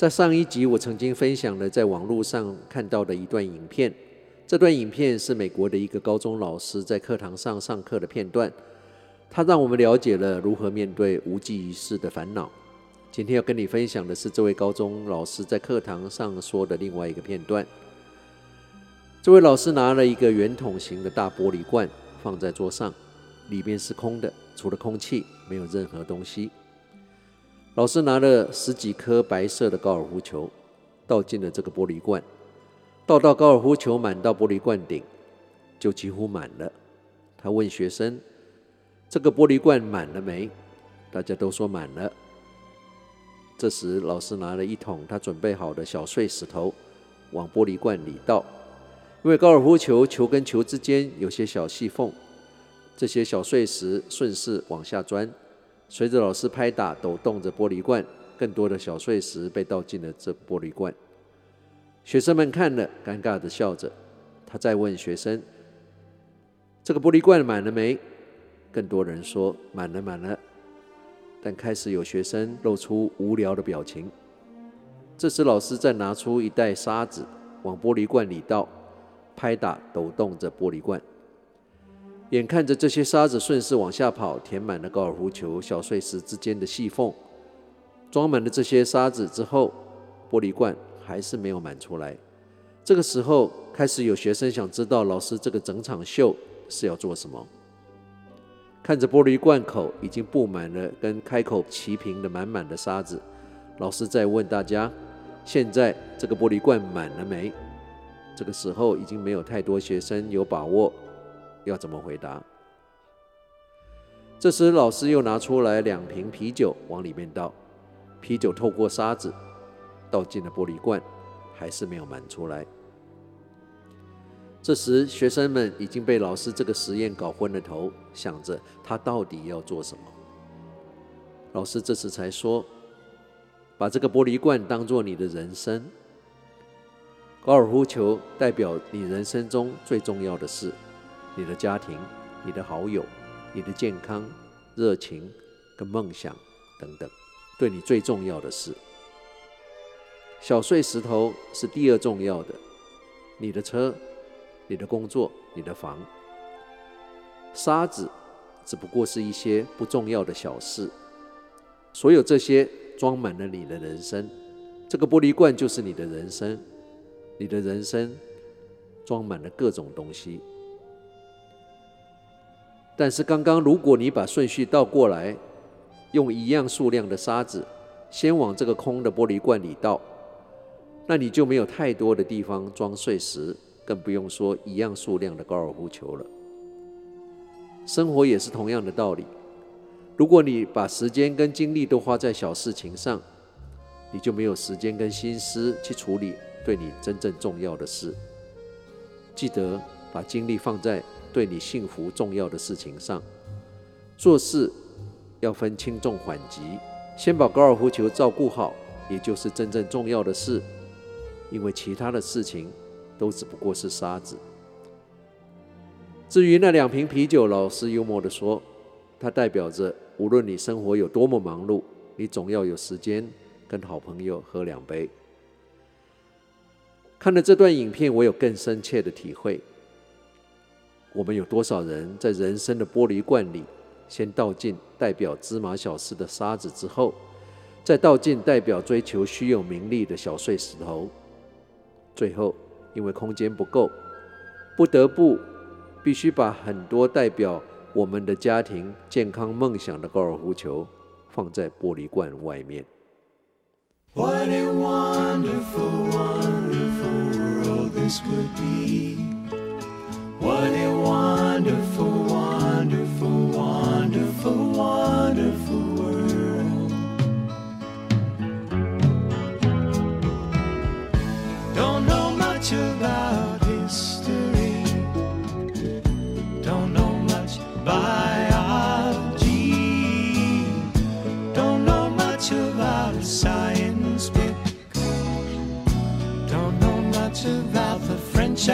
在上一集，我曾经分享了在网络上看到的一段影片。这段影片是美国的一个高中老师在课堂上上课的片段，他让我们了解了如何面对无济于事的烦恼。今天要跟你分享的是这位高中老师在课堂上说的另外一个片段。这位老师拿了一个圆筒形的大玻璃罐放在桌上，里面是空的，除了空气，没有任何东西。老师拿了十几颗白色的高尔夫球，倒进了这个玻璃罐，倒到高尔夫球满到玻璃罐顶，就几乎满了。他问学生：“这个玻璃罐满了没？”大家都说满了。这时，老师拿了一桶他准备好的小碎石头，往玻璃罐里倒。因为高尔夫球球跟球之间有些小细缝，这些小碎石顺势往下钻。随着老师拍打、抖动着玻璃罐，更多的小碎石被倒进了这玻璃罐。学生们看了，尴尬地笑着。他再问学生：“这个玻璃罐满了没？”更多人说：“满了，满了。”但开始有学生露出无聊的表情。这时，老师再拿出一袋沙子，往玻璃罐里倒，拍打、抖动着玻璃罐。眼看着这些沙子顺势往下跑，填满了高尔夫球小碎石之间的细缝。装满了这些沙子之后，玻璃罐还是没有满出来。这个时候，开始有学生想知道老师这个整场秀是要做什么。看着玻璃罐口已经布满了跟开口齐平的满满的沙子，老师再问大家：现在这个玻璃罐满了没？这个时候已经没有太多学生有把握。要怎么回答？这时，老师又拿出来两瓶啤酒，往里面倒。啤酒透过沙子倒进了玻璃罐，还是没有满出来。这时，学生们已经被老师这个实验搞昏了头，想着他到底要做什么。老师这时才说：“把这个玻璃罐当做你的人生。高尔夫球代表你人生中最重要的事。”你的家庭、你的好友、你的健康、热情跟梦想等等，对你最重要的事。小碎石头是第二重要的，你的车、你的工作、你的房。沙子只不过是一些不重要的小事，所有这些装满了你的人生。这个玻璃罐就是你的人生，你的人生装满了各种东西。但是刚刚，如果你把顺序倒过来，用一样数量的沙子，先往这个空的玻璃罐里倒，那你就没有太多的地方装碎石，更不用说一样数量的高尔夫球了。生活也是同样的道理，如果你把时间跟精力都花在小事情上，你就没有时间跟心思去处理对你真正重要的事。记得把精力放在。对你幸福重要的事情上，做事要分轻重缓急，先把高尔夫球照顾好，也就是真正重要的事，因为其他的事情都只不过是沙子。至于那两瓶啤酒，老师幽默地说，它代表着无论你生活有多么忙碌，你总要有时间跟好朋友喝两杯。看了这段影片，我有更深切的体会。我们有多少人在人生的玻璃罐里，先倒进代表芝麻小事的沙子之后，再倒进代表追求虚有名利的小碎石头，最后因为空间不够，不得不必须把很多代表我们的家庭、健康、梦想的高尔夫球放在玻璃罐外面。What wonderful, wonderful world this could be. Much about history. Don't know much biology. Don't know much about science. Don't know much about the French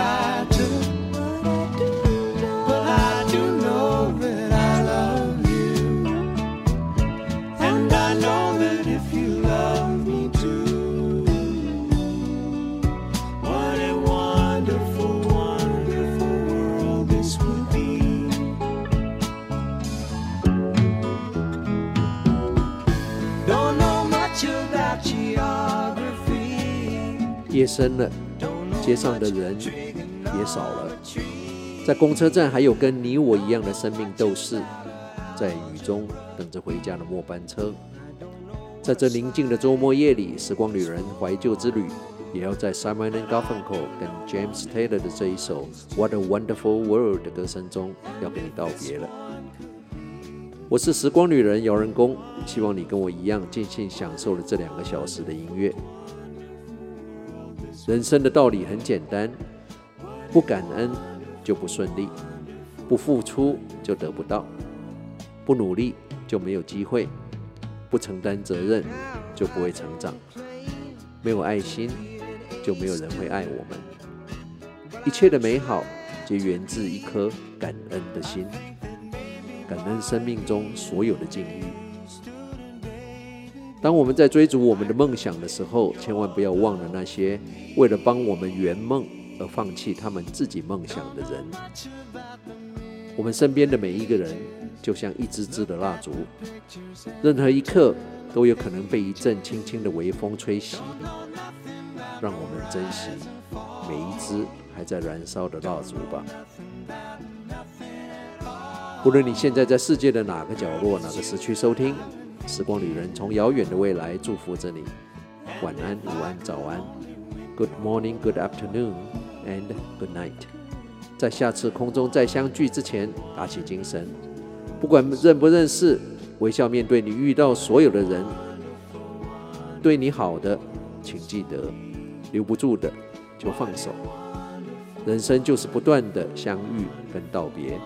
夜深了，街上的人也少了，在公车站还有跟你我一样的生命斗士，在雨中等着回家的末班车。在这宁静的周末夜里，时光旅人怀旧之旅，也要在 Simon and Garfunkel 跟 James Taylor 的这一首《What a Wonderful World》的歌声中，要跟你道别了。我是时光旅人姚人工，希望你跟我一样尽兴享受了这两个小时的音乐。人生的道理很简单，不感恩就不顺利，不付出就得不到，不努力就没有机会。不承担责任，就不会成长；没有爱心，就没有人会爱我们。一切的美好，皆源自一颗感恩的心，感恩生命中所有的境遇。当我们在追逐我们的梦想的时候，千万不要忘了那些为了帮我们圆梦而放弃他们自己梦想的人。我们身边的每一个人，就像一支支的蜡烛，任何一刻都有可能被一阵轻轻的微风吹熄。让我们珍惜每一支还在燃烧的蜡烛吧。无论你现在在世界的哪个角落、哪个时区收听，时光旅人从遥远的未来祝福着你。晚安、午安、早安，Good morning, Good afternoon, and Good night。在下次空中再相聚之前，打起精神。不管认不认识，微笑面对你遇到所有的人。对你好的，请记得；留不住的，就放手。人生就是不断的相遇跟道别，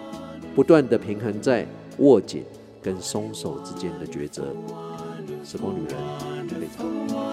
不断的平衡在握紧跟松手之间的抉择。时光旅人，非常。